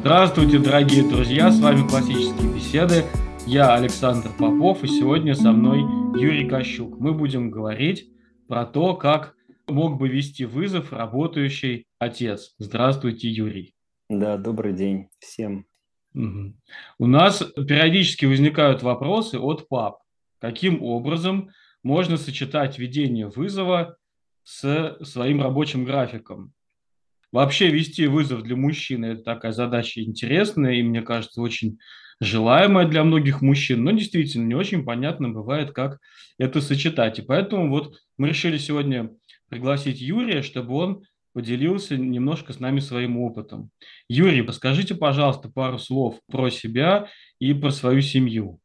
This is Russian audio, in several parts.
Здравствуйте, дорогие друзья, с вами «Классические беседы». Я Александр Попов, и сегодня со мной Юрий Кощук. Мы будем говорить про то, как мог бы вести вызов работающий отец. Здравствуйте, Юрий. Да, добрый день всем. Угу. У нас периодически возникают вопросы от пап. Каким образом можно сочетать ведение вызова с своим рабочим графиком? Вообще вести вызов для мужчины – это такая задача интересная и, мне кажется, очень желаемая для многих мужчин, но действительно не очень понятно бывает, как это сочетать. И поэтому вот мы решили сегодня пригласить Юрия, чтобы он поделился немножко с нами своим опытом. Юрий, расскажите, пожалуйста, пару слов про себя и про свою семью.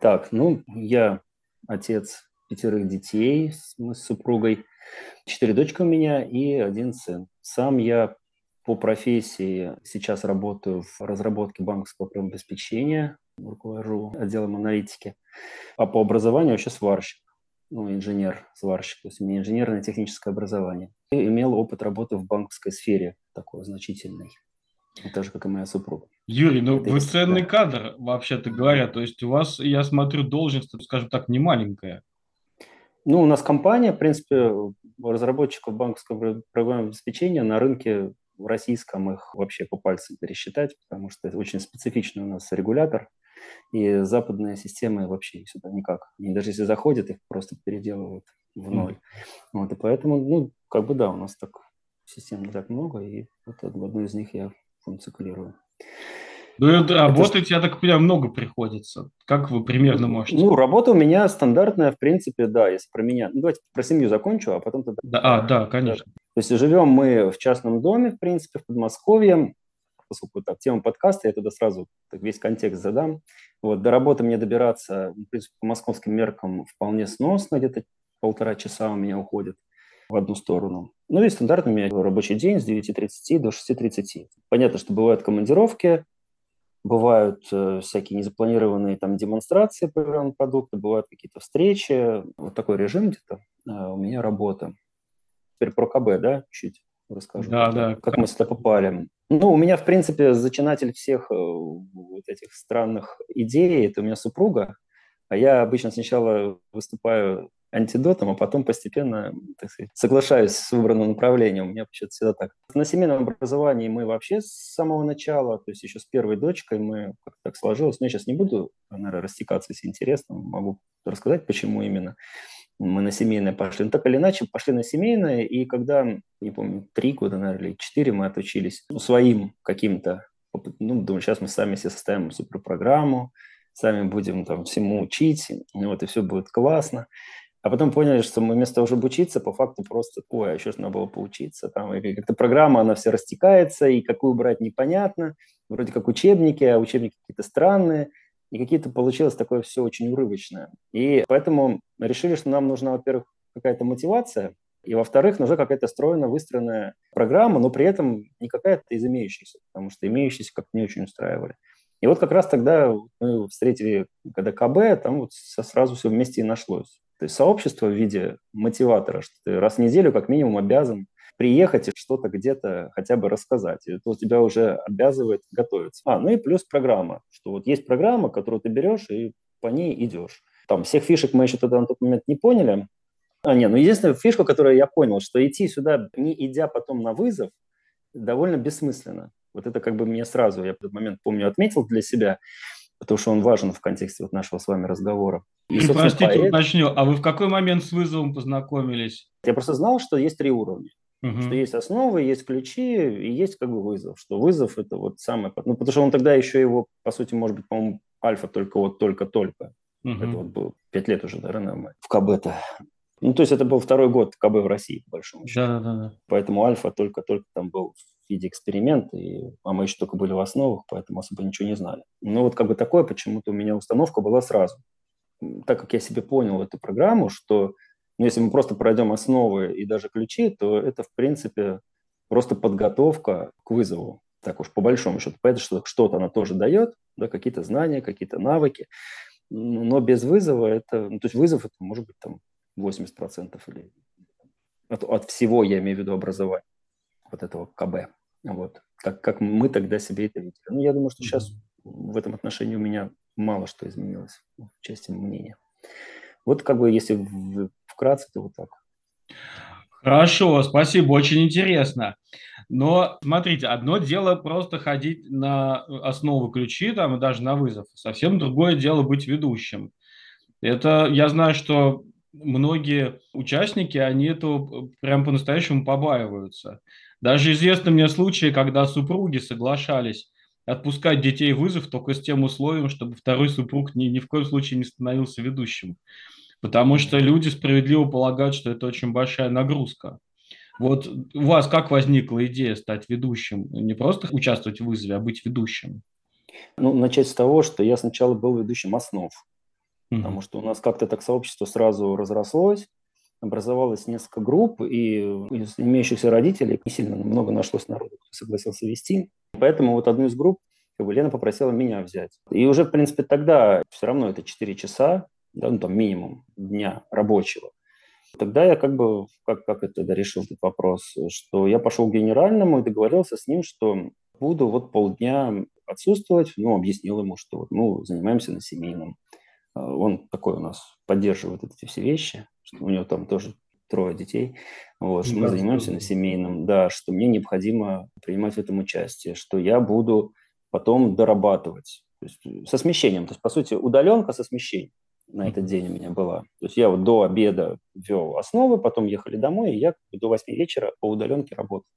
Так, ну, я отец пятерых детей, мы с супругой – Четыре дочки у меня и один сын. Сам я по профессии сейчас работаю в разработке банковского обеспечения, руковожу отделом аналитики. А по образованию вообще сварщик, ну, инженер-сварщик, то есть у меня инженерное техническое образование. И имел опыт работы в банковской сфере, такой значительный. Так же, как и моя супруга. Юрий, ну Это вы ценный да. кадр, вообще-то говоря. То есть у вас, я смотрю, должность, скажем так, не маленькая. Ну, у нас компания, в принципе, разработчиков банковского программного обеспечения на рынке в российском их вообще по пальцам пересчитать, потому что это очень специфичный у нас регулятор, и западные системы вообще сюда никак. И даже если заходят, их просто переделывают в ноль. Mm. Вот, и поэтому, ну, как бы да, у нас так систем не так много, и вот одну из них я функционирую. Ну, работать, я так понимаю, много приходится. Как вы примерно можете? Ну, работа у меня стандартная, в принципе, да, если про меня. Ну, давайте про семью закончу, а потом тогда... Да, а, да, конечно. То есть живем мы в частном доме, в принципе, в Подмосковье. Поскольку так, тема подкаста, я туда сразу так, весь контекст задам. Вот, до работы мне добираться, в принципе, по московским меркам вполне сносно, где-то полтора часа у меня уходит в одну сторону. Ну и стандартный у меня рабочий день с 9.30 до 6.30. Понятно, что бывают командировки, бывают э, всякие незапланированные там демонстрации программного продукта, бывают какие-то встречи. Вот такой режим где-то э, у меня работа. Теперь про КБ, да, чуть расскажу. Да, да. Как мы сюда попали. Ну, у меня, в принципе, зачинатель всех э, вот этих странных идей, это у меня супруга, а я обычно сначала выступаю антидотом, а потом постепенно так сказать, соглашаюсь с выбранным направлением. У меня вообще всегда так. На семейном образовании мы вообще с самого начала, то есть еще с первой дочкой мы как так сложилось. Но я сейчас не буду, наверное, растекаться, если интересно, могу рассказать, почему именно мы на семейное пошли. Но так или иначе, пошли на семейное, и когда, не помню, три года, наверное, или четыре мы отучились ну, своим каким-то, ну, думаю, сейчас мы сами все составим суперпрограмму, сами будем там всему учить, вот, и все будет классно. А потом поняли, что мы вместо того, чтобы учиться, по факту просто, ой, а еще ж надо было поучиться. Там, и как-то программа, она вся растекается, и какую брать непонятно. Вроде как учебники, а учебники какие-то странные. И какие-то получилось такое все очень урывочное. И поэтому решили, что нам нужна, во-первых, какая-то мотивация, и, во-вторых, нужна какая-то стройно выстроенная программа, но при этом не какая-то из имеющихся, потому что имеющиеся как-то не очень устраивали. И вот как раз тогда мы встретили, когда КБ, там вот сразу все вместе и нашлось. То есть сообщество в виде мотиватора, что ты раз в неделю как минимум обязан приехать и что-то где-то хотя бы рассказать. И это у тебя уже обязывает готовиться. А, ну и плюс программа, что вот есть программа, которую ты берешь и по ней идешь. Там всех фишек мы еще тогда на тот момент не поняли. А, нет, ну единственная фишка, которую я понял, что идти сюда, не идя потом на вызов, довольно бессмысленно. Вот это как бы мне сразу, я в этот момент помню, отметил для себя потому что он важен в контексте вот нашего с вами разговора. И, Простите, поэт... уточню, а вы в какой момент с вызовом познакомились? Я просто знал, что есть три уровня. Угу. Что есть основы, есть ключи и есть как бы вызов. Что вызов это вот самое... Ну, потому что он тогда еще его, по сути, может быть, по-моему, альфа только вот только-только. Угу. Это вот было пять лет уже, наверное, в КБ-то. Ну, то есть это был второй год КБ в России, по большому счету. Да, да, да. Поэтому альфа только-только там был в виде эксперимента, и, а мы еще только были в основах, поэтому особо ничего не знали. Но вот как бы такое почему-то у меня установка была сразу. Так как я себе понял эту программу, что ну, если мы просто пройдем основы и даже ключи, то это, в принципе, просто подготовка к вызову. Так уж по большому счету. Поэтому что что-то она тоже дает, да, какие-то знания, какие-то навыки. Но без вызова это... Ну, то есть вызов это может быть там 80% или от, от всего, я имею в виду, образования вот этого КБ. Вот. Как, как мы тогда себе это видели. Ну, я думаю, что сейчас в этом отношении у меня мало что изменилось в части мнения. Вот как бы, если вкратце, то вот так. Хорошо, спасибо, очень интересно. Но смотрите, одно дело просто ходить на основу ключи, там, и даже на вызов. Совсем другое дело быть ведущим. Это, я знаю, что многие участники, они это прям по-настоящему побаиваются. Даже известны мне случаи, когда супруги соглашались отпускать детей в вызов только с тем условием, чтобы второй супруг ни, ни в коем случае не становился ведущим. Потому что люди справедливо полагают, что это очень большая нагрузка. Вот у вас как возникла идея стать ведущим? Не просто участвовать в вызове, а быть ведущим? Ну, начать с того, что я сначала был ведущим основ. Mm-hmm. Потому что у нас как-то так сообщество сразу разрослось, образовалось несколько групп, и из имеющихся родителей не сильно много нашлось народу, кто согласился вести. Поэтому вот одну из групп как бы Лена попросила меня взять. И уже, в принципе, тогда все равно это 4 часа, да, ну, там минимум дня рабочего. Тогда я как бы, как, как это да, решил этот вопрос, что я пошел к генеральному и договорился с ним, что буду вот полдня отсутствовать, ну, объяснил ему, что вот, ну, занимаемся на семейном. А, он такой у нас поддерживает эти все вещи, что у него там тоже трое детей, вот, что мы занимаемся на семейном, да, что мне необходимо принимать в этом участие, что я буду потом дорабатывать, есть со смещением, то есть, по сути, удаленка со смещением на этот день у меня была. То есть я вот до обеда вел основы, потом ехали домой, и я до 8 вечера по удаленке работал.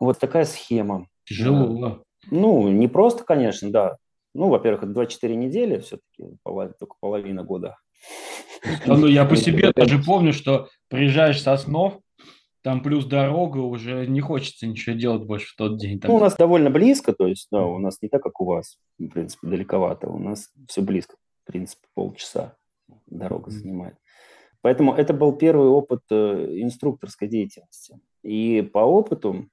Вот такая схема. Тяжело. Ну, не просто, конечно, да. Ну, во-первых, это 24 недели, все-таки только половина года. Ну, я по себе даже помню, что приезжаешь со снов, там плюс дорога, уже не хочется ничего делать больше в тот день. Там... Ну, у нас довольно близко, то есть, да, у нас не так, как у вас, в принципе, далековато, у нас все близко, в принципе, полчаса дорога занимает. Поэтому это был первый опыт э, инструкторской деятельности. И по опыту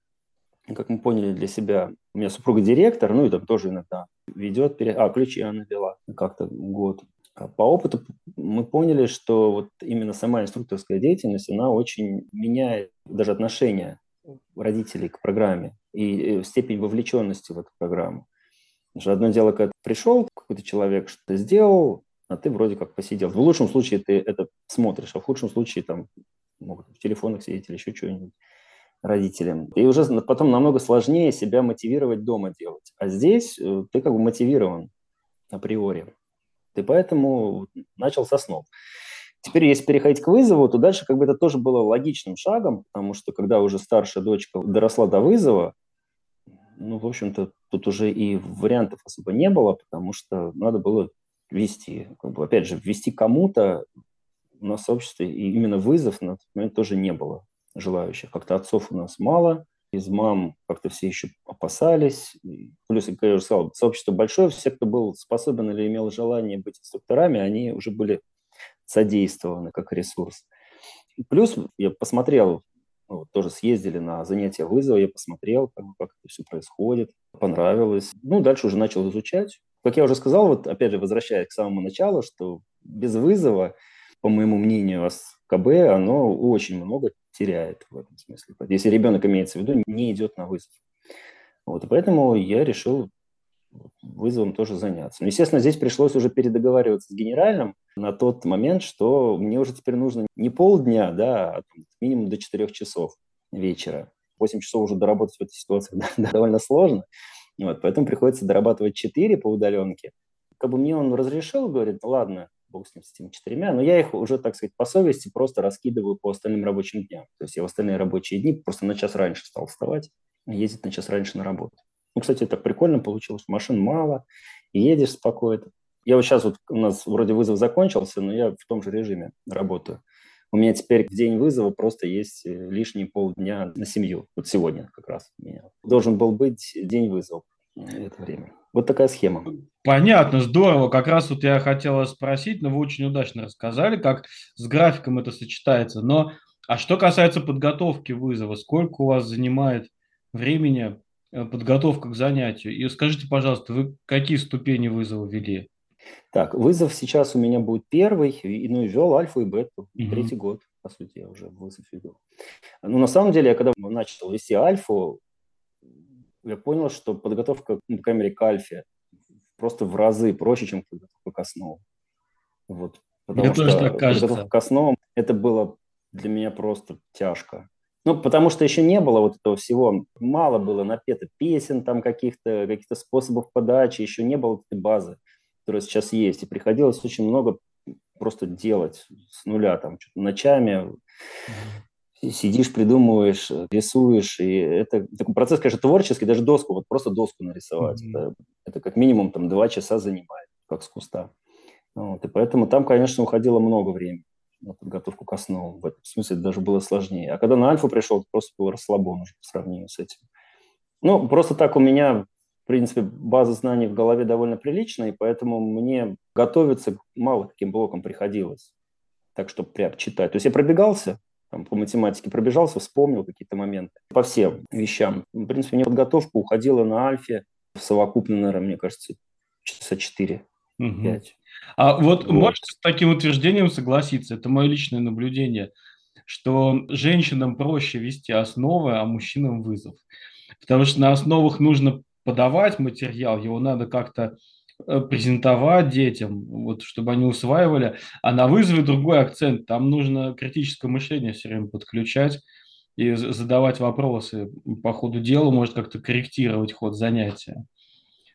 как мы поняли для себя, у меня супруга директор, ну и там тоже иногда ведет, пере... а, ключи она вела как-то год. А по опыту мы поняли, что вот именно сама инструкторская деятельность, она очень меняет даже отношение родителей к программе и степень вовлеченности в эту программу. Потому что одно дело, когда пришел какой-то человек, что-то сделал, а ты вроде как посидел. В лучшем случае ты это смотришь, а в худшем случае там могут в телефонах сидеть или еще что-нибудь родителям. И уже потом намного сложнее себя мотивировать дома делать. А здесь э, ты как бы мотивирован априори. Ты поэтому начал со снов. Теперь, если переходить к вызову, то дальше как бы это тоже было логичным шагом, потому что когда уже старшая дочка доросла до вызова, ну, в общем-то, тут уже и вариантов особо не было, потому что надо было ввести, как бы, опять же, ввести кому-то на сообществе, и именно вызов на тот момент тоже не было желающих. Как-то отцов у нас мало, из мам как-то все еще опасались. Плюс, как я уже сказал, сообщество большое, все, кто был способен или имел желание быть инструкторами, они уже были задействованы как ресурс. Плюс я посмотрел, ну, тоже съездили на занятия вызова, я посмотрел, как, как это все происходит, понравилось. Ну, дальше уже начал изучать. Как я уже сказал, вот опять же, возвращаясь к самому началу, что без вызова, по моему мнению, КБ, оно очень много теряет в этом смысле. Если ребенок имеется в виду, не идет на вызов. Вот, и поэтому я решил вызовом тоже заняться. Но, естественно, здесь пришлось уже передоговариваться с генеральным на тот момент, что мне уже теперь нужно не полдня, да, а минимум до 4 часов вечера. 8 часов уже доработать в этой ситуации довольно сложно. Вот, поэтому приходится дорабатывать 4 по удаленке. Как бы мне он разрешил, говорит, ладно, бог с ним, с этими четырьмя, но я их уже, так сказать, по совести просто раскидываю по остальным рабочим дням. То есть я в остальные рабочие дни просто на час раньше стал вставать, ездить на час раньше на работу. Ну, кстати, так прикольно получилось, машин мало, и едешь спокойно. Я вот сейчас вот у нас вроде вызов закончился, но я в том же режиме работаю. У меня теперь в день вызова просто есть э, лишние полдня на семью. Вот сегодня как раз у меня. Должен был быть день вызова это время. Вот такая схема. Понятно, здорово. Как раз вот я хотела спросить, но вы очень удачно рассказали, как с графиком это сочетается. Но а что касается подготовки вызова, сколько у вас занимает времени э, подготовка к занятию? И скажите, пожалуйста, вы какие ступени вызова вели? Так, вызов сейчас у меня будет первый, и, ну, и вел альфа и бету, угу. третий год, по сути, я уже вызов веду. Ну, на самом деле, я когда начал вести альфу, я понял, что подготовка, ну, по крайней мере, к альфе просто в разы проще, чем подготовка к основам. Вот. Потому Мне что тоже так кажется. подготовка к основам это было для меня просто тяжко. Ну, потому что еще не было вот этого всего, мало было напето песен там каких-то, каких-то способов подачи, еще не было этой базы, которая сейчас есть. И приходилось очень много просто делать с нуля, там, что-то ночами сидишь, придумываешь, рисуешь, и это такой процесс, конечно, творческий, даже доску, вот просто доску нарисовать, mm-hmm. это, это как минимум там два часа занимает, как с куста. Вот, и поэтому там, конечно, уходило много времени на подготовку к основам. В этом смысле это даже было сложнее. А когда на альфу пришел, просто был расслабон уже по сравнению с этим. Ну, просто так у меня, в принципе, база знаний в голове довольно приличная, и поэтому мне готовиться мало таким блоком приходилось. Так, чтобы прям читать. То есть я пробегался, там, по математике пробежался, вспомнил какие-то моменты по всем вещам. В принципе, мне подготовка уходила на альфе совокупно, наверное, мне кажется, часа 4-5. Угу. А вот, вот можете с таким утверждением согласиться, это мое личное наблюдение, что женщинам проще вести основы, а мужчинам вызов. Потому что на основах нужно подавать материал, его надо как-то презентовать детям, вот, чтобы они усваивали, а на вызове другой акцент, там нужно критическое мышление все время подключать и задавать вопросы по ходу дела, может как-то корректировать ход занятия.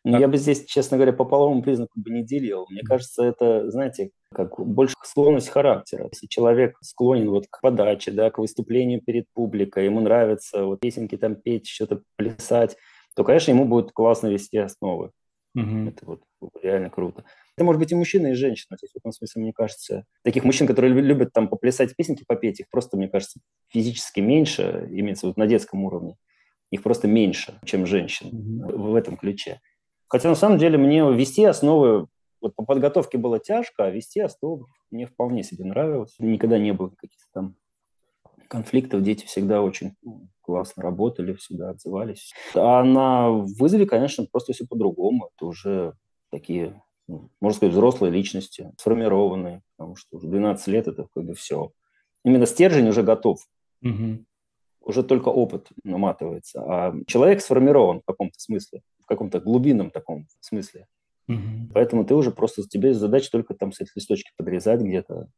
Но я бы здесь, честно говоря, по половому признаку бы не делил. Мне кажется, это, знаете, как больше склонность характера. Если человек склонен вот к подаче, да, к выступлению перед публикой, ему нравится вот песенки там петь, что-то плясать, то, конечно, ему будет классно вести основы. Угу. Это вот реально круто. Это может быть и мужчина, и женщина. То есть в этом смысле, мне кажется, таких мужчин, которые любят там поплясать песенки, попеть, их просто, мне кажется, физически меньше, имеется вот на детском уровне. Их просто меньше, чем женщин угу. в этом ключе. Хотя на самом деле мне вести основы, вот по подготовке было тяжко, а вести основы мне вполне себе нравилось. Никогда не было каких-то там конфликтов, дети всегда очень ну, классно работали, всегда отзывались. А на вызове, конечно, просто все по-другому. Это уже такие, ну, можно сказать, взрослые личности, сформированные, потому что уже 12 лет это как бы все. Именно стержень уже готов. Угу. Уже только опыт наматывается. А человек сформирован в каком-то смысле в каком-то глубинном таком смысле. Угу. Поэтому ты уже просто, тебе задача только там с эти листочки подрезать где-то,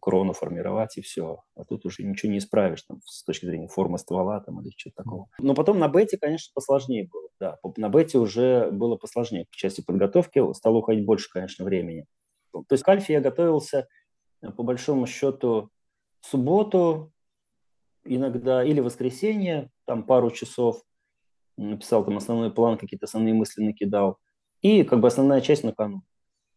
крону формировать и все. А тут уже ничего не исправишь там, с точки зрения формы ствола там, или чего-то такого. Но потом на бете, конечно, посложнее было. Да, на бете уже было посложнее. В части подготовки стало уходить больше, конечно, времени. То есть к альфе я готовился э, по большому счету в субботу иногда или воскресенье, там пару часов, написал там основной план, какие-то основные мысли накидал. И как бы основная часть на кону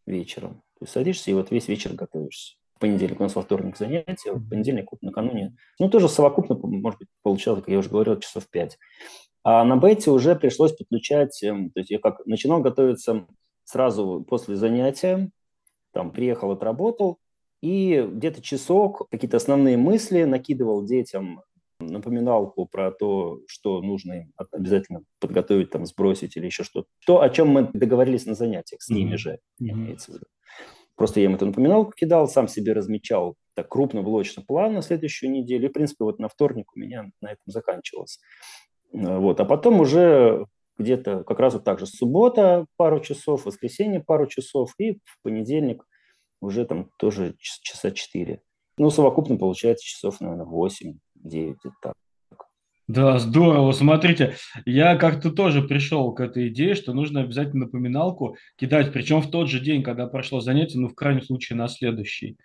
вечером. То есть садишься и вот весь вечер готовишься. Понедельник у нас во вторник занятия, в понедельник вот накануне. Ну, тоже совокупно, может быть, получалось, как я уже говорил, часов пять. А на бете уже пришлось подключать, эм, то есть я как начинал готовиться сразу после занятия, там приехал, отработал, и где-то часок какие-то основные мысли накидывал детям напоминалку про то, что нужно им обязательно подготовить, там, сбросить или еще что-то. То, о чем мы договорились на занятиях с ними mm-hmm. же, имеется в виду. Просто я им эту напоминалку кидал, сам себе размечал так крупно, блочно план на следующую неделю. И, в принципе, вот на вторник у меня на этом заканчивалось. Вот. А потом уже где-то как раз вот так же суббота пару часов, воскресенье пару часов и в понедельник уже там тоже часа четыре. Ну, совокупно получается часов, наверное, восемь 9 так. Да, здорово. Смотрите, я как-то тоже пришел к этой идее, что нужно обязательно напоминалку кидать, причем в тот же день, когда прошло занятие, ну, в крайнем случае, на следующий.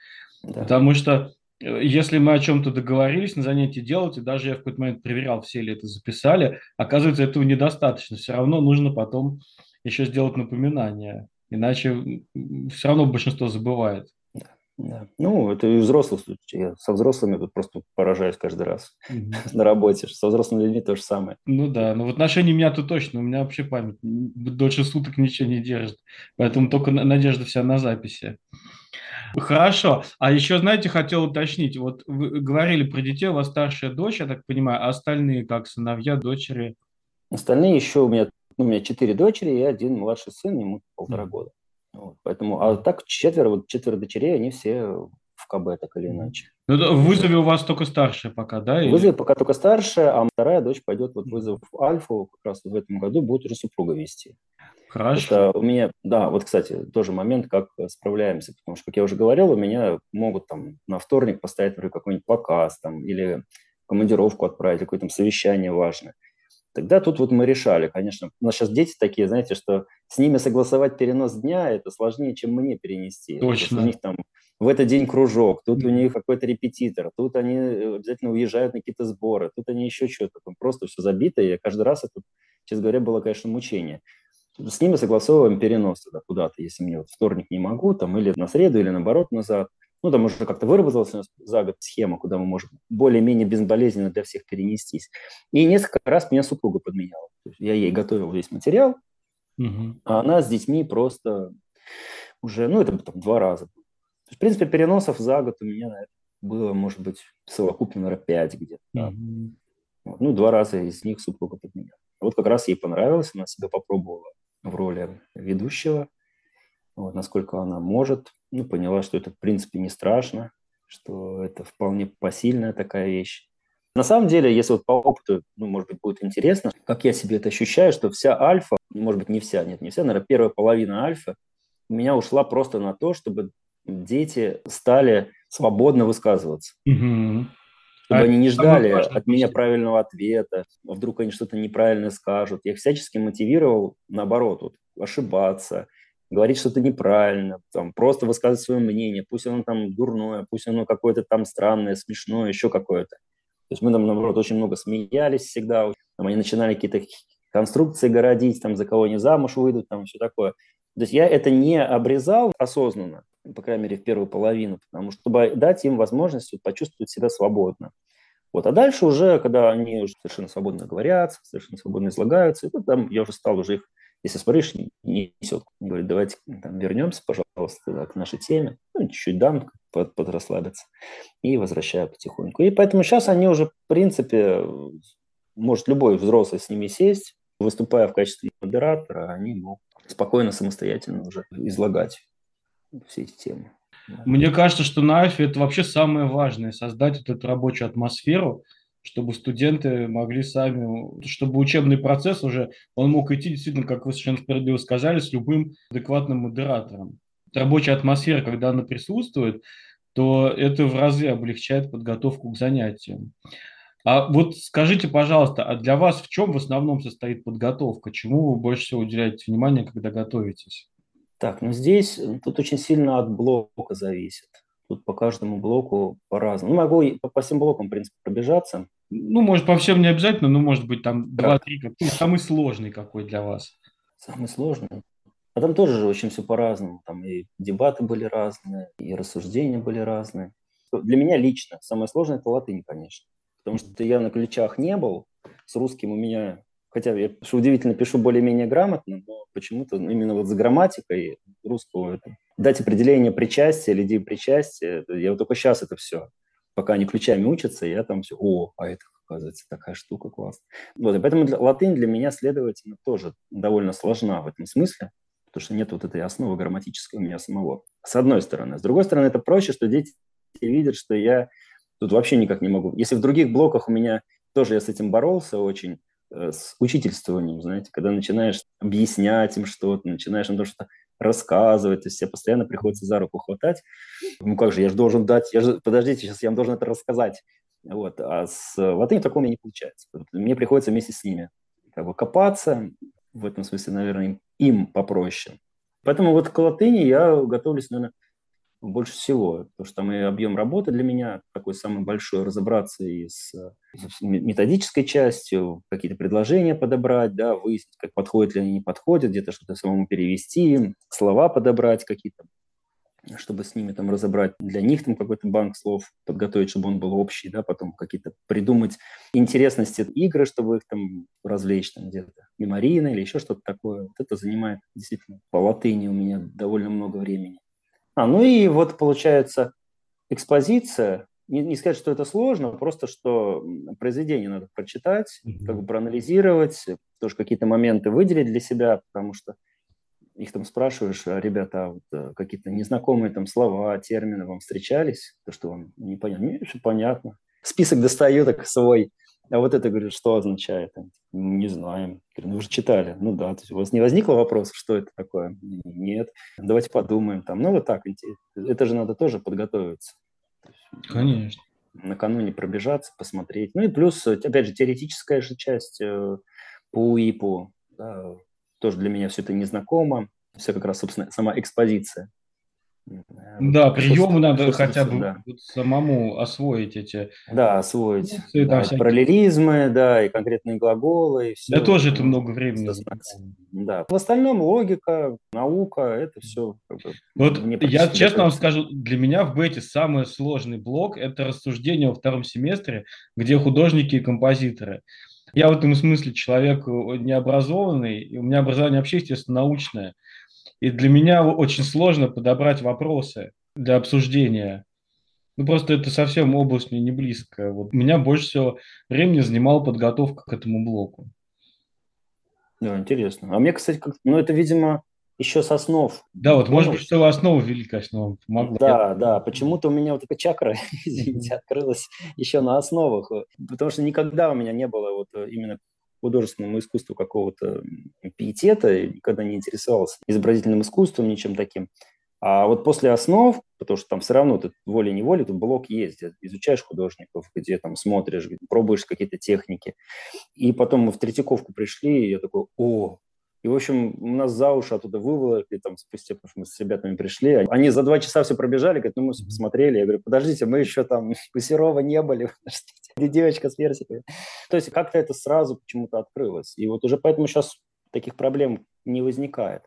Да. Потому что э, если мы о чем-то договорились на занятии делать, и даже я в какой-то момент проверял, все ли это записали, оказывается, этого недостаточно. Все равно нужно потом еще сделать напоминание, иначе все равно большинство забывает. Да. Ну, это и взрослых случаев. Я со взрослыми тут просто поражаюсь каждый раз mm-hmm. на работе. Со взрослыми людьми то же самое. Ну да, но в отношении меня то точно. У меня вообще память дольше суток ничего не держит. Поэтому только надежда вся на записи. Хорошо. А еще, знаете, хотел уточнить. Вот вы говорили про детей, у вас старшая дочь, я так понимаю, а остальные как сыновья, дочери? Остальные еще у меня, ну, у меня четыре дочери и один младший сын, ему полтора mm-hmm. года. Вот, поэтому, а так четверо, вот четверо дочерей, они все в КБ, так или иначе. Ну, в вызове у вас только старшая пока, да? В вызове пока только старшая, а вторая дочь пойдет вот вызов в Альфу, как раз в этом году будет уже супруга вести. Хорошо. Это у меня, да, вот, кстати, тоже момент, как справляемся, потому что, как я уже говорил, у меня могут там на вторник поставить, например, какой-нибудь показ там или командировку отправить, какое-то там совещание важное. Тогда тут вот мы решали, конечно, у нас сейчас дети такие, знаете, что с ними согласовать перенос дня это сложнее, чем мне перенести. Точно. У них там в этот день кружок, тут у них какой-то репетитор, тут они э, обязательно уезжают на какие-то сборы, тут они еще что-то, там просто все забито, и каждый раз это, честно говоря, было, конечно, мучение. С ними согласовываем перенос туда куда-то, если мне вот вторник не могу, там, или на среду, или наоборот назад. Ну, там уже как-то выработалась у нас за год схема, куда мы можем более-менее безболезненно для всех перенестись. И несколько раз меня супруга подменяла. я ей готовил весь материал, угу. а она с детьми просто уже, ну, это там два раза. В принципе, переносов за год у меня было, может быть, совокупно, наверное, пять где-то. Угу. Вот. Ну, два раза из них супруга подменяла. Вот как раз ей понравилось, она себя попробовала в роли ведущего, вот, насколько она может. Ну, поняла, что это, в принципе, не страшно, что это вполне посильная такая вещь. На самом деле, если вот по опыту, ну, может быть, будет интересно, как я себе это ощущаю, что вся альфа, может быть, не вся, нет, не вся, наверное, первая половина альфа у меня ушла просто на то, чтобы дети стали свободно высказываться. Угу. Чтобы а они не ждали от меня правильного ответа, а вдруг они что-то неправильно скажут. Я их всячески мотивировал, наоборот, вот, ошибаться, говорить что-то неправильно, там, просто высказывать свое мнение, пусть оно там дурное, пусть оно какое-то там странное, смешное, еще какое-то. То есть мы там, наоборот, очень много смеялись всегда, там они начинали какие-то конструкции городить, там, за кого они замуж выйдут, там, все такое. То есть я это не обрезал осознанно, по крайней мере, в первую половину, потому что, чтобы дать им возможность почувствовать себя свободно. Вот. А дальше уже, когда они уже совершенно свободно говорят, совершенно свободно излагаются, это там я уже стал уже их если смотришь, не несет. Говорит, давайте там, вернемся, пожалуйста, к нашей теме. Ну, чуть-чуть дам, под, подрасслабиться. И возвращаю потихоньку. И поэтому сейчас они уже, в принципе, может любой взрослый с ними сесть, выступая в качестве модератора, они могут спокойно, самостоятельно уже излагать все эти темы. Мне кажется, что на Альфе это вообще самое важное, создать вот эту рабочую атмосферу, чтобы студенты могли сами, чтобы учебный процесс уже, он мог идти действительно, как вы совершенно справедливо сказали, с любым адекватным модератором. Рабочая атмосфера, когда она присутствует, то это в разы облегчает подготовку к занятиям. А вот скажите, пожалуйста, а для вас в чем в основном состоит подготовка? Чему вы больше всего уделяете внимание, когда готовитесь? Так, ну здесь тут очень сильно от блока зависит. Тут по каждому блоку по-разному. Ну, могу по, по всем блокам, в принципе, пробежаться. Ну, может, по всем не обязательно, но, может быть, там два-три. Ну, самый сложный какой для вас? Самый сложный? А там тоже же очень все по-разному. Там и дебаты были разные, и рассуждения были разные. Для меня лично самое сложное – это латынь, конечно. Потому что я на ключах не был. С русским у меня хотя я, что удивительно, пишу более-менее грамотно, но почему-то именно вот с грамматикой русского это, дать определение причастия или причастия, я вот только сейчас это все, пока они ключами учатся, я там все, о, а это, оказывается, такая штука классная. Вот, и поэтому для, латынь для меня, следовательно, тоже довольно сложна в этом смысле, потому что нет вот этой основы грамматической у меня самого. С одной стороны. С другой стороны, это проще, что дети видят, что я тут вообще никак не могу. Если в других блоках у меня тоже я с этим боролся очень, с учительствованием, знаете, когда начинаешь объяснять им что-то, начинаешь им то что-то рассказывать, то есть тебе постоянно приходится за руку хватать. Ну как же, я же должен дать, я же, подождите, сейчас я вам должен это рассказать. Вот. А с латынью такого у меня не получается. Мне приходится вместе с ними как бы копаться, в этом смысле, наверное, им, им попроще. Поэтому вот к латыни я готовлюсь, наверное, больше всего, потому что там и объем работы для меня такой самый большой, разобраться и с, с методической частью, какие-то предложения подобрать, да, выяснить, как подходят ли они, не подходят, где-то что-то самому перевести, слова подобрать какие-то, чтобы с ними там разобрать, для них там какой-то банк слов подготовить, чтобы он был общий, да, потом какие-то придумать интересности игры, чтобы их там развлечь там где-то, меморийно или еще что-то такое. Вот это занимает действительно по латыни у меня довольно много времени. А, ну и вот получается экспозиция. Не, не сказать, что это сложно, просто что произведение надо прочитать, mm-hmm. как бы проанализировать, тоже какие-то моменты выделить для себя, потому что их там спрашиваешь, а, ребята, а вот, э, какие-то незнакомые там слова, термины вам встречались? То, что вам непонятно. Мне все понятно. Список достаю так свой. А вот это, говорит, что означает? Не знаем. Говорю, ну вы же читали. Ну да, то есть у вас не возникло вопросов, что это такое? Нет. Давайте подумаем. Там. Ну вот так, это же надо тоже подготовиться. Конечно. Накануне пробежаться, посмотреть. Ну и плюс, опять же, теоретическая же часть э, по УИПу. Да, тоже для меня все это незнакомо. Все как раз, собственно, сама экспозиция. Да, приемы надо хотя бы да. самому освоить эти. Да, освоить. Функции, да, параллелизмы, да, и конкретные глаголы. И все. Да, тоже это много времени. Да. В остальном логика, наука, это все. Как бы, вот я честно вам скажу, для меня в бете самый сложный блок – это рассуждение во втором семестре, где художники и композиторы. Я в этом смысле человек э, необразованный, у меня образование вообще, естественно, научное. И для меня очень сложно подобрать вопросы для обсуждения. Ну, просто это совсем область мне не близкая. Вот меня больше всего времени занимала подготовка к этому блоку. Да, интересно. А мне, кстати, как ну, это, видимо, еще с основ. Да, вот, может быть, что основа великая основа помогла. Да, да, почему-то у меня вот эта чакра, извините, открылась еще на основах, потому что никогда у меня не было вот именно художественному искусству какого-то пиетета, никогда не интересовался изобразительным искусством, ничем таким. А вот после основ, потому что там все равно ты волей-неволей, тут блок есть, изучаешь художников, где там смотришь, пробуешь какие-то техники. И потом мы в Третьяковку пришли, и я такой, о, и, в общем, у нас за уши оттуда выволокли, там, спустя, потому что мы с ребятами пришли. Они за два часа все пробежали, говорят, ну, мы все посмотрели. Я говорю, подождите, мы еще там у Серова не были, подождите, девочка с персиками. То есть как-то это сразу почему-то открылось. И вот уже поэтому сейчас таких проблем не возникает.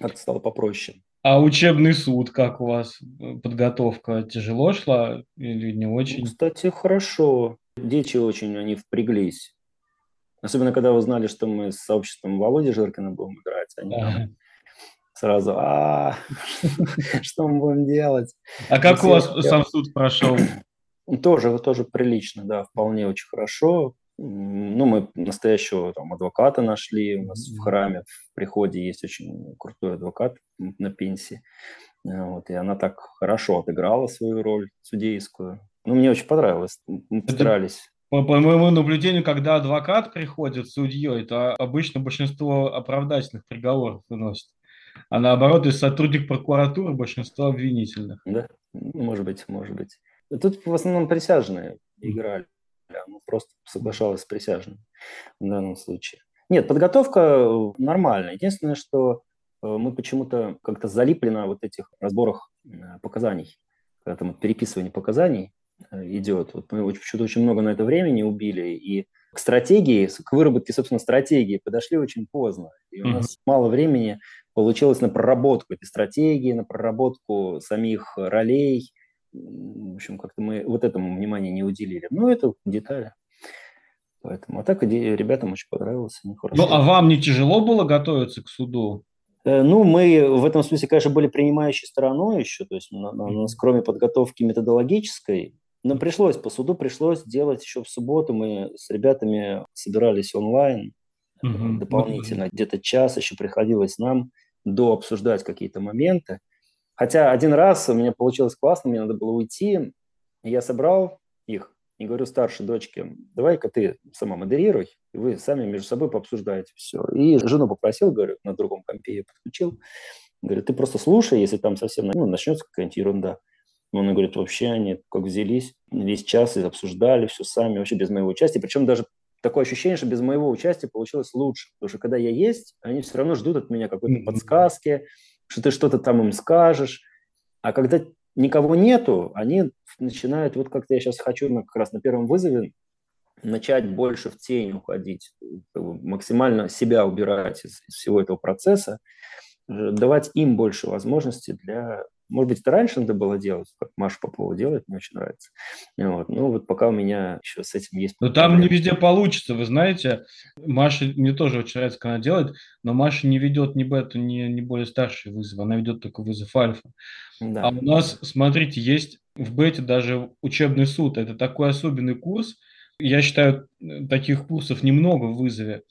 Как-то стало попроще. А учебный суд, как у вас подготовка тяжело шла или не очень? Кстати, хорошо. Дети очень, они впряглись. Особенно, когда узнали, что мы с сообществом Володи Жиркина будем играть. Они сразу, а что мы будем делать? А как у вас сам суд прошел? Тоже, тоже прилично, да, вполне очень хорошо. Ну, мы настоящего там адвоката нашли, у нас в храме, в приходе есть очень крутой адвокат на пенсии. Вот, и она так хорошо отыграла свою роль судейскую. Ну, мне очень понравилось. Мы постарались по, по моему наблюдению, когда адвокат приходит судьей, то обычно большинство оправдательных приговоров выносит. А наоборот, если сотрудник прокуратуры, большинство обвинительных. Да, может быть, может быть. Тут в основном присяжные играли. Ну, просто соглашалась с присяжным в данном случае. Нет, подготовка нормальная. Единственное, что э, мы почему-то как-то залипли на вот этих разборах э, показаний, когда там переписывание показаний, Э, идет. Вот мы почему-то очень много на это времени убили, и к стратегии, к выработке, собственно, стратегии подошли очень поздно. И у mm-hmm. нас мало времени получилось на проработку этой стратегии, на проработку самих ролей. В общем, как-то мы вот этому внимания не уделили. Ну, это детали. Поэтому, а так ребятам очень понравилось. Ну, а вам не тяжело было готовиться к суду? Э, ну, мы в этом смысле, конечно, были принимающей стороной еще, то есть у нас, кроме подготовки методологической, но пришлось, по суду пришлось делать еще в субботу. Мы с ребятами собирались онлайн угу. дополнительно. Где-то час еще приходилось нам до обсуждать какие-то моменты. Хотя один раз у меня получилось классно, мне надо было уйти. Я собрал их и говорю старшей дочке, давай-ка ты сама модерируй, и вы сами между собой пообсуждаете все. И жену попросил, говорю, на другом компе я подключил. Говорю, ты просто слушай, если там совсем ну, начнется какая-нибудь ерунда. Он говорит, вообще они как взялись, весь час и обсуждали все сами, вообще без моего участия. Причем даже такое ощущение, что без моего участия получилось лучше. Потому что когда я есть, они все равно ждут от меня какой-то mm-hmm. подсказки, что ты что-то там им скажешь. А когда никого нету, они начинают, вот как-то я сейчас хочу на, как раз на первом вызове начать больше в тень уходить, максимально себя убирать из, из всего этого процесса, э, давать им больше возможностей для может быть, это раньше надо было делать, как Маша Попова делает, мне очень нравится. Вот. Ну, вот пока у меня еще с этим есть... Но там не везде получится, вы знаете. Маша, мне тоже очень нравится, как она делает, но Маша не ведет ни бету, ни, ни более старший вызов, она ведет только вызов альфа. Да. А у нас, смотрите, есть в бете даже учебный суд. Это такой особенный курс. Я считаю, таких курсов немного в вызове.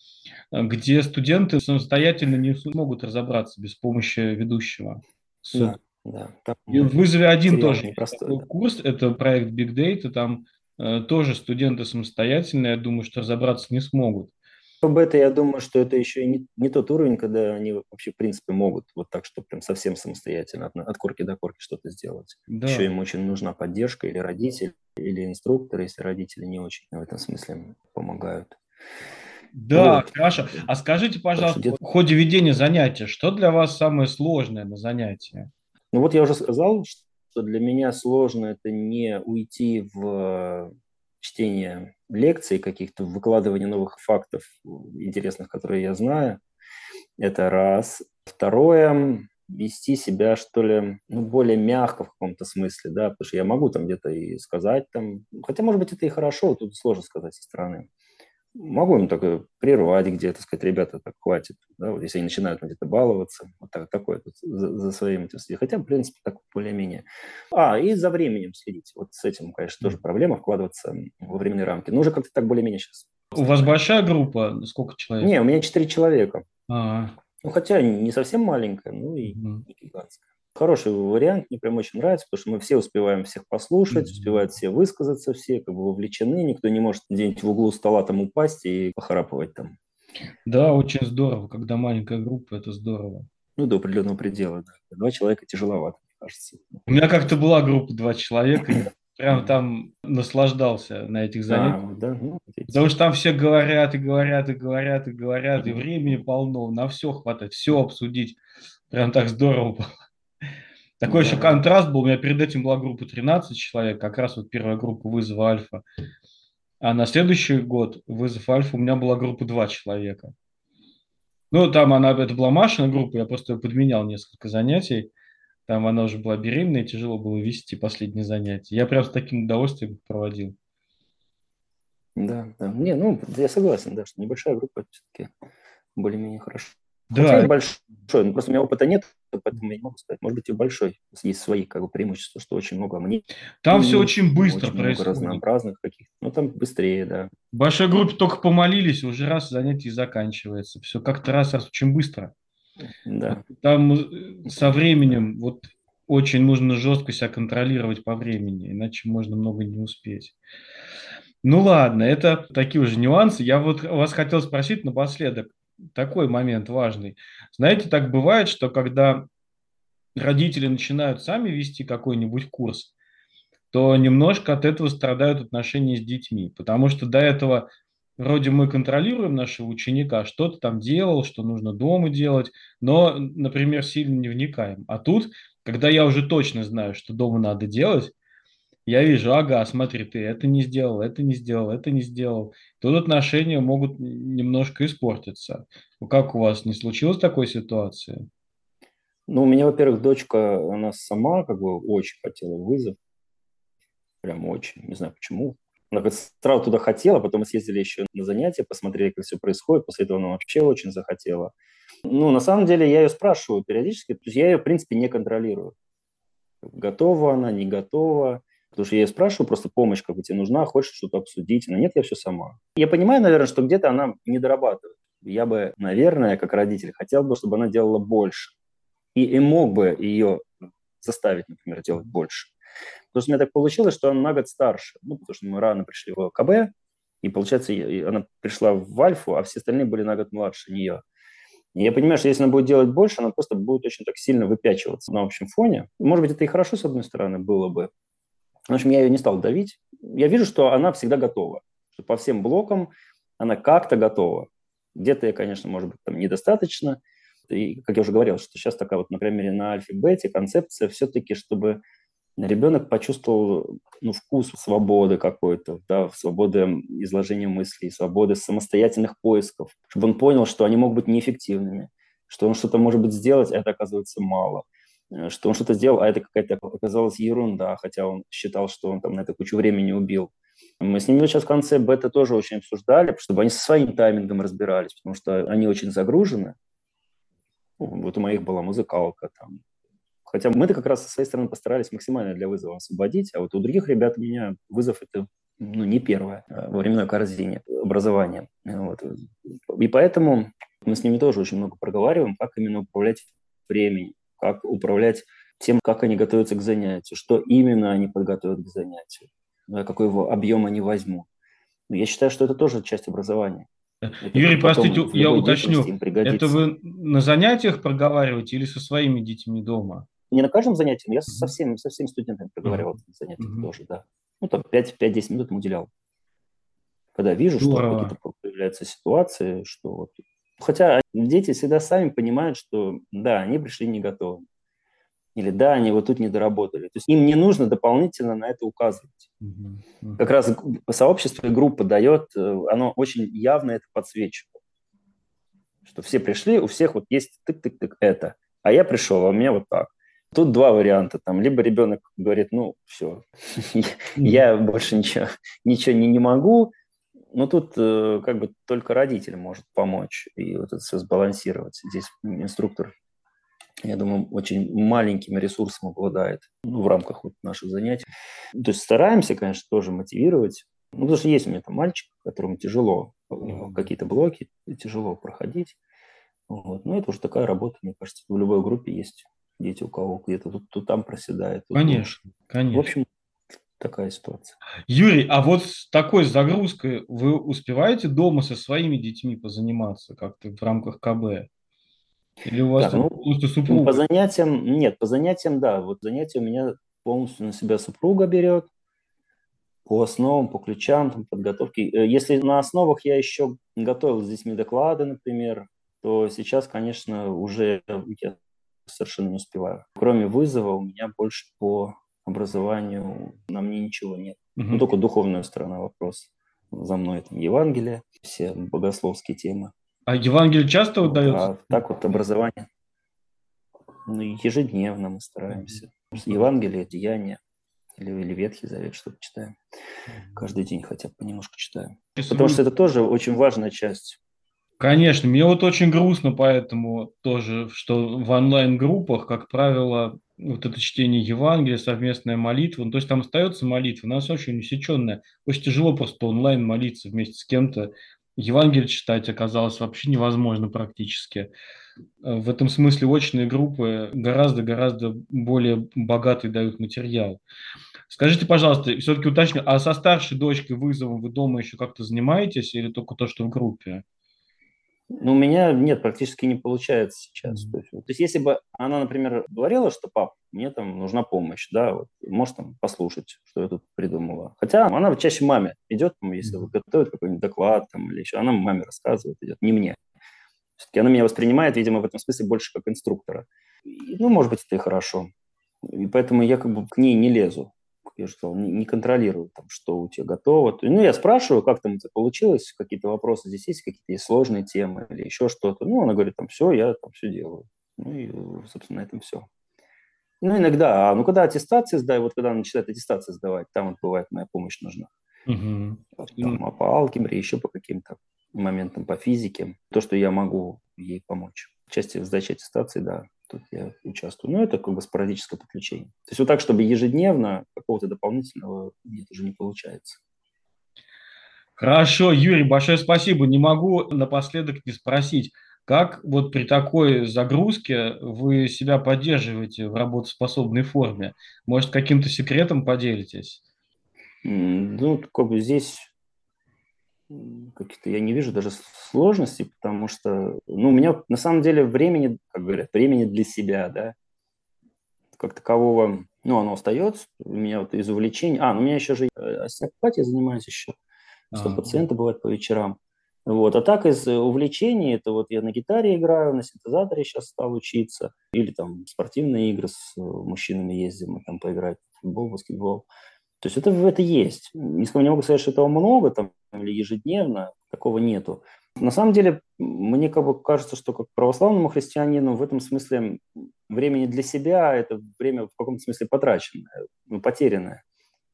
где студенты самостоятельно не смогут разобраться без помощи ведущего. Да, да. Там и в вызове один тоже непростой, да. курс, это проект Big Data, там э, тоже студенты самостоятельно, я думаю, что разобраться не смогут. Об это я думаю, что это еще и не, не тот уровень, когда они вообще, в принципе, могут вот так, что прям совсем самостоятельно от, от корки до корки что-то сделать. Да. Еще им очень нужна поддержка или родитель, или инструктор, если родители не очень в этом смысле помогают. Да, вот. хорошо. А скажите, пожалуйста, в ходе ведения занятия, что для вас самое сложное на занятии? Ну вот я уже сказал, что для меня сложно это не уйти в чтение лекций, каких-то выкладывание новых фактов интересных, которые я знаю. Это раз. Второе, вести себя, что ли, ну, более мягко в каком-то смысле, да, потому что я могу там где-то и сказать там, хотя, может быть, это и хорошо, тут сложно сказать со стороны могу им так прервать где-то, сказать, ребята, так хватит, да, вот если они начинают где-то баловаться, вот так, такое вот, за, за своим этим следить. Хотя, в принципе, так более-менее. А, и за временем следить. Вот с этим, конечно, тоже проблема вкладываться во временные рамки. Но уже как-то так более-менее сейчас. У вас большая группа? Сколько человек? Не, у меня четыре человека. А-а-а. Ну, хотя не совсем маленькая, ну и не гигантская. Хороший вариант, мне прям очень нравится, потому что мы все успеваем всех послушать, успевают все высказаться, все как бы вовлечены, никто не может где-нибудь в углу стола там упасть и похрапывать там. Да, очень здорово, когда маленькая группа, это здорово. Ну, до определенного предела, да. Два человека тяжеловато, мне кажется. У меня как-то была группа два человека, прям там наслаждался на этих занятиях. А, да? ну, Потому что там все говорят и говорят и говорят и говорят, и времени полно, на все хватает, все обсудить. Прям так здорово. Такой да. еще контраст был. У меня перед этим была группа 13 человек, как раз вот первая группа вызова альфа. А на следующий год вызов альфа у меня была группа 2 человека. Ну, там она, это была Машина группа, я просто подменял несколько занятий. Там она уже была беременная, тяжело было вести последние занятия. Я прям с таким удовольствием проводил. Да, да. Не, ну, я согласен, да, что небольшая группа все-таки более-менее хорошо. Да. Хотя большой, ну, просто у меня опыта нет, поэтому я не могу сказать. Может быть, и большой. Есть свои как бы, преимущества, что очень много мнений. Там все очень быстро очень происходит. Много разнообразных каких-то. Ну, там быстрее, да. В большой группе только помолились, уже раз занятие заканчивается. Все как-то раз, раз очень быстро. Да. Там э, со временем вот очень нужно жестко себя контролировать по времени, иначе можно много не успеть. Ну ладно, это такие уже нюансы. Я вот вас хотел спросить напоследок такой момент важный. Знаете, так бывает, что когда родители начинают сами вести какой-нибудь курс, то немножко от этого страдают отношения с детьми, потому что до этого вроде мы контролируем нашего ученика, что-то там делал, что нужно дома делать, но, например, сильно не вникаем. А тут, когда я уже точно знаю, что дома надо делать, я вижу, ага, смотри, ты это не сделал, это не сделал, это не сделал. Тут отношения могут немножко испортиться. Как у вас, не случилось такой ситуации? Ну, у меня, во-первых, дочка, она сама как бы очень хотела вызов. Прям очень. Не знаю почему. Она сразу туда хотела, потом мы съездили еще на занятия, посмотрели, как все происходит. После этого она вообще очень захотела. Ну, на самом деле, я ее спрашиваю периодически. То есть я ее, в принципе, не контролирую. Готова она, не готова. Потому что я ее спрашиваю, просто помощь как бы тебе нужна, хочешь что-то обсудить. Но нет, я все сама. Я понимаю, наверное, что где-то она не дорабатывает. Я бы, наверное, как родитель, хотел бы, чтобы она делала больше. И, и мог бы ее заставить, например, делать больше. Потому что у меня так получилось, что она на год старше. Ну, потому что мы рано пришли в КБ, и, получается, она пришла в Альфу, а все остальные были на год младше нее. И я понимаю, что если она будет делать больше, она просто будет очень так сильно выпячиваться на общем фоне. Может быть, это и хорошо, с одной стороны, было бы, в общем, я ее не стал давить. Я вижу, что она всегда готова. Что по всем блокам она как-то готова. Где-то я, конечно, может быть, там недостаточно. И, как я уже говорил, что сейчас такая вот, например, на альфе-бете концепция все-таки, чтобы ребенок почувствовал ну, вкус свободы какой-то, да, свободы изложения мыслей, свободы самостоятельных поисков, чтобы он понял, что они могут быть неэффективными, что он что-то может быть сделать, а это оказывается мало – что он что-то сделал, а это какая-то оказалась ерунда, хотя он считал, что он там на это кучу времени убил. Мы с ними сейчас в конце бета тоже очень обсуждали, чтобы они со своим таймингом разбирались, потому что они очень загружены. Ну, вот у моих была музыкалка там. Хотя мы-то как раз со своей стороны постарались максимально для вызова освободить, а вот у других ребят у меня вызов это ну, не первое а во временной корзине образования. Вот. И поэтому мы с ними тоже очень много проговариваем, как именно управлять временем, как управлять тем, как они готовятся к занятию, что именно они подготовят к занятию, какой его объем они возьмут. Но я считаю, что это тоже часть образования. Это Юрий, простите, я уточню, это вы на занятиях проговариваете или со своими детьми дома? Не на каждом занятии, я со всеми, со всеми студентами проговаривал mm-hmm. на занятиях mm-hmm. тоже, да. Ну, там 5-10 минут им уделял. Когда вижу, Здорово. что какие-то появляются ситуации, что вот... Хотя дети всегда сами понимают, что да, они пришли не готовы. Или да, они вот тут не доработали. То есть им не нужно дополнительно на это указывать. Uh-huh. Uh-huh. Как раз сообщество и группа дает, э, оно очень явно это подсвечивает. Что все пришли, у всех вот есть тык-тык-тык это. А я пришел, а у меня вот так. Тут два варианта. Там либо ребенок говорит, ну, все, я больше ничего, ничего не, не могу. Но тут э, как бы только родитель может помочь и вот это все сбалансировать. Здесь инструктор я думаю, очень маленьким ресурсом обладает ну, в рамках вот наших занятий. То есть стараемся, конечно, тоже мотивировать. Ну, потому что есть у меня там мальчик, которому тяжело какие-то блоки, тяжело проходить. Вот. Но это уже такая работа, мне кажется, в любой группе есть дети, у кого где-то тут, тут там проседает. Тут, конечно, тут. конечно. В общем, такая ситуация. Юрий, а вот с такой загрузкой вы успеваете дома со своими детьми позаниматься как-то в рамках КБ? Или у вас да, ну, полностью супруга? По занятиям, нет, по занятиям, да. Вот занятия у меня полностью на себя супруга берет. По основам, по ключам, там, подготовки. Э, если на основах я еще готовил с детьми доклады, например, то сейчас, конечно, уже я совершенно не успеваю. Кроме вызова у меня больше по образованию на мне ничего нет. Угу. Ну, только духовная сторона вопроса. За мной там Евангелие, все богословские темы. А Евангелие часто вот дается? А, так вот образование. Ну, ежедневно мы стараемся. Евангелие, Деяния или, или Ветхий Завет что-то читаем. Каждый день хотя бы понемножку читаем. Потому что это тоже очень важная часть. Конечно, мне вот очень грустно поэтому тоже, что в онлайн-группах, как правило, вот это чтение Евангелия, совместная молитва, ну, то есть там остается молитва, у нас очень усеченная. Очень тяжело просто онлайн молиться вместе с кем-то, Евангелие читать оказалось вообще невозможно практически. Э, в этом смысле очные группы гораздо-гораздо более богатый дают материал. Скажите, пожалуйста, все-таки уточню, а со старшей дочкой вызовом вы дома еще как-то занимаетесь или только то, что в группе? Ну, у меня нет, практически не получается сейчас. Mm-hmm. То, есть, то есть, если бы она, например, говорила, что пап, мне там нужна помощь, да, вот, можешь там послушать, что я тут придумала. Хотя она чаще маме идет, там, если mm-hmm. готовит какой-нибудь доклад там, или еще, она маме рассказывает, идет, не мне. Все-таки она меня воспринимает, видимо, в этом смысле больше как инструктора. И, ну, может быть, это и хорошо. И поэтому я как бы к ней не лезу я же сказал, не, не контролирую, там, что у тебя готово. Ну, я спрашиваю, как там это получилось, какие-то вопросы здесь есть, какие-то есть сложные темы или еще что-то. Ну, она говорит, там, все, я там все делаю. Ну, и, собственно, на этом все. Ну, иногда, а ну, когда аттестации сдаю, вот когда она начинает аттестации сдавать, там вот бывает моя помощь нужна. Угу. Там, а по алгебре, еще по каким-то моментам, по физике, то, что я могу ей помочь. В части сдачи аттестации, да, тут я участвую. Но это как бы спорадическое подключение. То есть вот так, чтобы ежедневно какого-то дополнительного нет, уже не получается. Хорошо, Юрий, большое спасибо. Не могу напоследок не спросить, как вот при такой загрузке вы себя поддерживаете в работоспособной форме? Может, каким-то секретом поделитесь? Ну, как бы здесь каких-то я не вижу даже сложностей, потому что, ну, у меня на самом деле времени, как говорят, времени для себя, да, как такового, ну, оно остается. У меня вот из увлечений, а, ну, у меня еще же э, остеопатией занимаюсь еще, что а, пациенты бывают по вечерам. Вот. А так из увлечений, это вот я на гитаре играю, на синтезаторе сейчас стал учиться, или там спортивные игры с э, мужчинами ездим, мы там поиграть в футбол, баскетбол. То есть это, это есть. Не могу сказать, что этого много там, или ежедневно, такого нету. На самом деле, мне как бы кажется, что как православному христианину в этом смысле времени для себя – это время в каком-то смысле потраченное, ну, потерянное.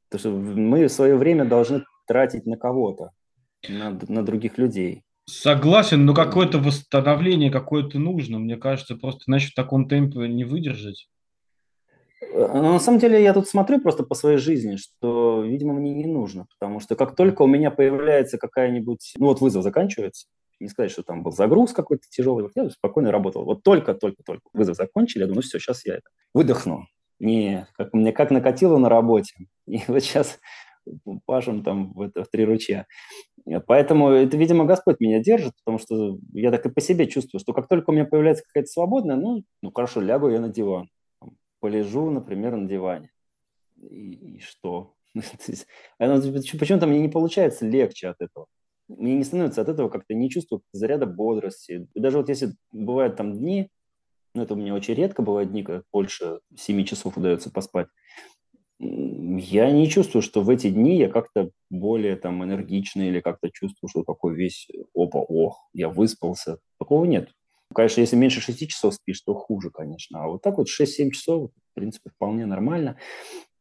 Потому что мы свое время должны тратить на кого-то, на, на других людей. Согласен, но какое-то восстановление какое-то нужно. Мне кажется, просто иначе в таком темпе не выдержать. Э, но на самом деле я тут смотрю просто по своей жизни, что, видимо, мне не нужно, потому что как только у меня появляется какая-нибудь, ну вот вызов заканчивается, Не сказать, что там был загруз какой-то тяжелый. Вот я спокойно работал. Вот только-только-только вызов закончили, я думаю, ну все, сейчас я это выдохну. Не, как мне как накатило на работе. И вот сейчас пашем там в, это, в три ручья. Поэтому это, видимо, Господь меня держит, потому что я так и по себе чувствую, что как только у меня появляется какая-то свободная, ну, ну хорошо, лягу я на диван, полежу, например, на диване. И, и что? Почему-то мне не получается легче от этого. Мне не становится от этого как-то не чувствую заряда бодрости. Даже вот если бывают там дни, ну это у меня очень редко бывают дни, когда больше 7 часов удается поспать, я не чувствую, что в эти дни я как-то более там энергичный или как-то чувствую, что такой весь опа, ох, я выспался. Такого нет. Конечно, если меньше 6 часов спишь, то хуже, конечно. А вот так вот 6-7 часов, в принципе, вполне нормально.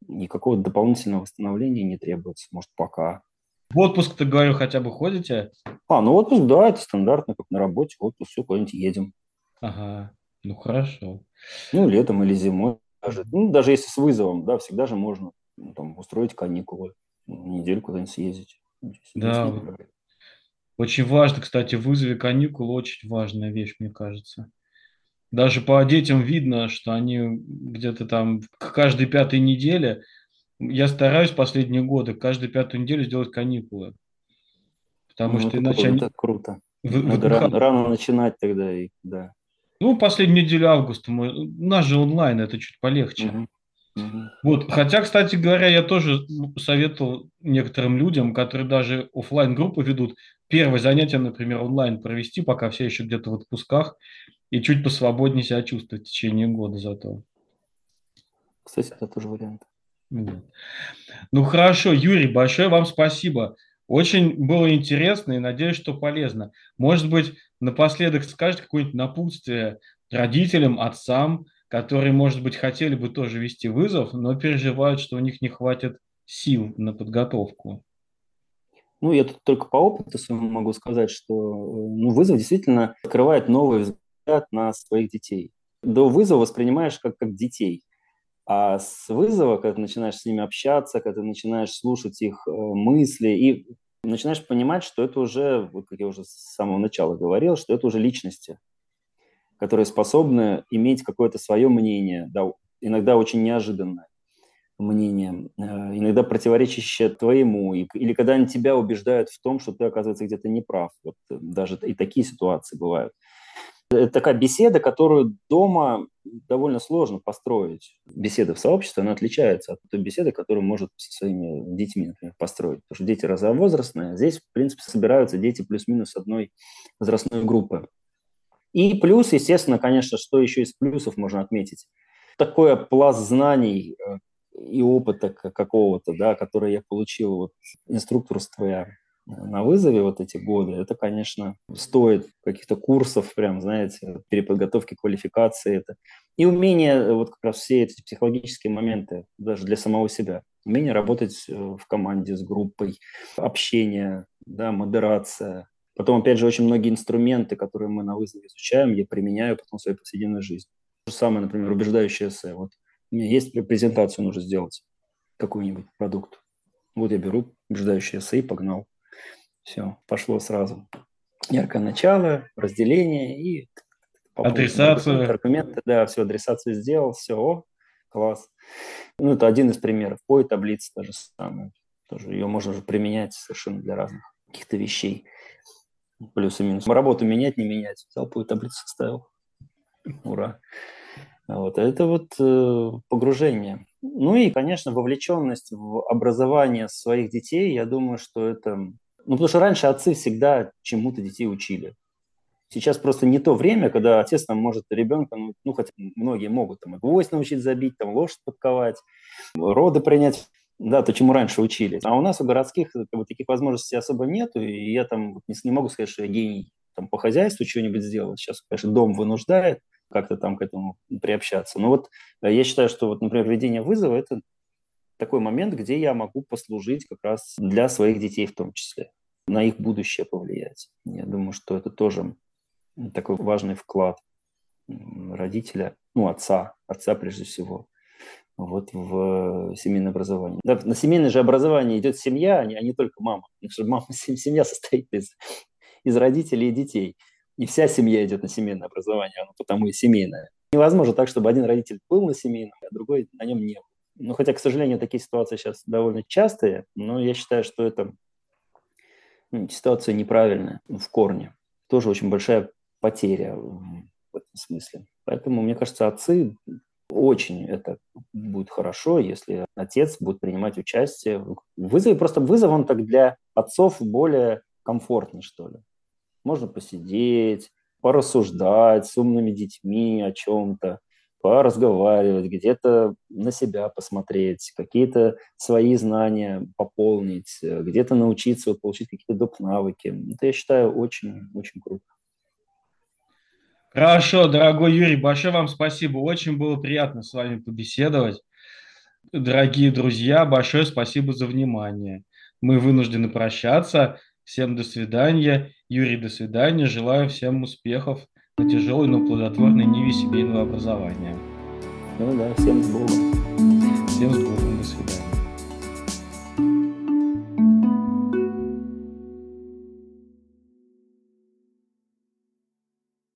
Никакого дополнительного восстановления не требуется. Может, пока. В отпуск, ты говорю, хотя бы ходите? А, ну отпуск, да, это стандартно, как на работе. Отпуск, все, куда-нибудь едем. Ага, ну хорошо. Ну, летом или зимой даже, ну, даже если с вызовом, да, всегда же можно ну, там, устроить каникулы, неделю куда-нибудь съездить. Да, очень важно, кстати, в вызове каникул очень важная вещь, мне кажется. Даже по детям видно, что они где-то там к каждой пятой неделе, я стараюсь последние годы каждую пятую неделю сделать каникулы. Потому ну, что иначе они... Это круто. Вы, Надо рано, рано начинать тогда, и, да. Ну, последнюю неделю августа. Мы... У нас же онлайн, это чуть полегче. Угу. Угу. Вот, хотя, кстати говоря, я тоже советовал некоторым людям, которые даже офлайн группы ведут, первое занятие, например, онлайн провести, пока все еще где-то в отпусках, и чуть посвободнее себя чувствовать в течение года зато. Кстати, это тоже вариант. Вот. Ну хорошо, Юрий, большое вам спасибо. Очень было интересно и надеюсь, что полезно. Может быть, напоследок скажете какое-нибудь напутствие родителям, отцам, которые, может быть, хотели бы тоже вести вызов, но переживают, что у них не хватит сил на подготовку. Ну, я тут только по опыту своему могу сказать, что ну, вызов действительно открывает новый взгляд на своих детей. До вызова воспринимаешь как, как детей. А с вызова, когда ты начинаешь с ними общаться, когда ты начинаешь слушать их э, мысли и начинаешь понимать, что это уже, вот как я уже с самого начала говорил, что это уже личности, которые способны иметь какое-то свое мнение, да, иногда очень неожиданное мнение, э, иногда противоречащее твоему, или когда они тебя убеждают в том, что ты, оказывается, где-то не прав. Вот э, даже и такие ситуации бывают. Это такая беседа, которую дома довольно сложно построить. Беседа в сообществе, она отличается от той беседы, которую может со своими детьми, например, построить. Потому что дети разновозрастные. Здесь, в принципе, собираются дети плюс-минус одной возрастной группы. И плюс, естественно, конечно, что еще из плюсов можно отметить? Такой пласт знаний э, и опыта какого-то, да, который я получил вот инструкторство на вызове вот эти годы, это, конечно, стоит каких-то курсов, прям, знаете, переподготовки квалификации. Это. И умение, э, вот как раз все эти психологические моменты, даже для самого себя. Умение работать э, в команде с группой, общение, да, модерация. Потом, опять же, очень многие инструменты, которые мы на вызове изучаем, я применяю потом в своей повседневной жизни. То же самое, например, убеждающее эссе. Вот у меня есть презентацию, нужно сделать какой-нибудь продукт. Вот я беру убеждающее эссе и погнал. Все, пошло сразу. Яркое начало, разделение и адресацию. Аргументы, да, все, адресацию сделал, все, о, класс. Ну, это один из примеров. По таблица тоже самое. Тоже ее можно же применять совершенно для разных каких-то вещей. Плюс и минус. Работу менять, не менять. Взял таблицу составил. Ура. Вот. Это вот э, погружение. Ну и, конечно, вовлеченность в образование своих детей, я думаю, что это ну, потому что раньше отцы всегда чему-то детей учили. Сейчас просто не то время, когда отец там может ребенка, ну, ну хотя многие могут там и гвоздь научить забить, там лошадь подковать, роды принять, да, то, чему раньше учили. А у нас у городских как бы, таких возможностей особо нету, и я там не, не могу сказать, что я гений там, по хозяйству что-нибудь сделать. Сейчас, конечно, дом вынуждает как-то там к этому приобщаться. Но вот э, я считаю, что, вот, например, ведение вызова – это такой момент, где я могу послужить как раз для своих детей в том числе, на их будущее повлиять. Я думаю, что это тоже такой важный вклад родителя, ну, отца, отца прежде всего, вот в семейное образование. Да, на семейное же образование идет семья, а не, а не только мама. Потому что мама, семья состоит из, из родителей и детей. И вся семья идет на семейное образование, оно потому и семейное. Невозможно так, чтобы один родитель был на семейном, а другой на нем не был. Ну, хотя, к сожалению, такие ситуации сейчас довольно частые, но я считаю, что это ну, ситуация неправильная в корне. Тоже очень большая потеря в этом смысле. Поэтому, мне кажется, отцы очень это будет хорошо, если отец будет принимать участие в вызове. Просто вызов он так для отцов более комфортный, что ли. Можно посидеть, порассуждать с умными детьми о чем-то, поразговаривать, где-то на себя посмотреть, какие-то свои знания пополнить, где-то научиться, получить какие-то доп. навыки. Это, я считаю, очень-очень круто. Хорошо, дорогой Юрий, большое вам спасибо. Очень было приятно с вами побеседовать. Дорогие друзья, большое спасибо за внимание. Мы вынуждены прощаться. Всем до свидания. Юрий, до свидания. Желаю всем успехов на тяжелой, но плодотворной ниве семейного образования. Ну да, всем с Богом. Всем с Богом. До свидания.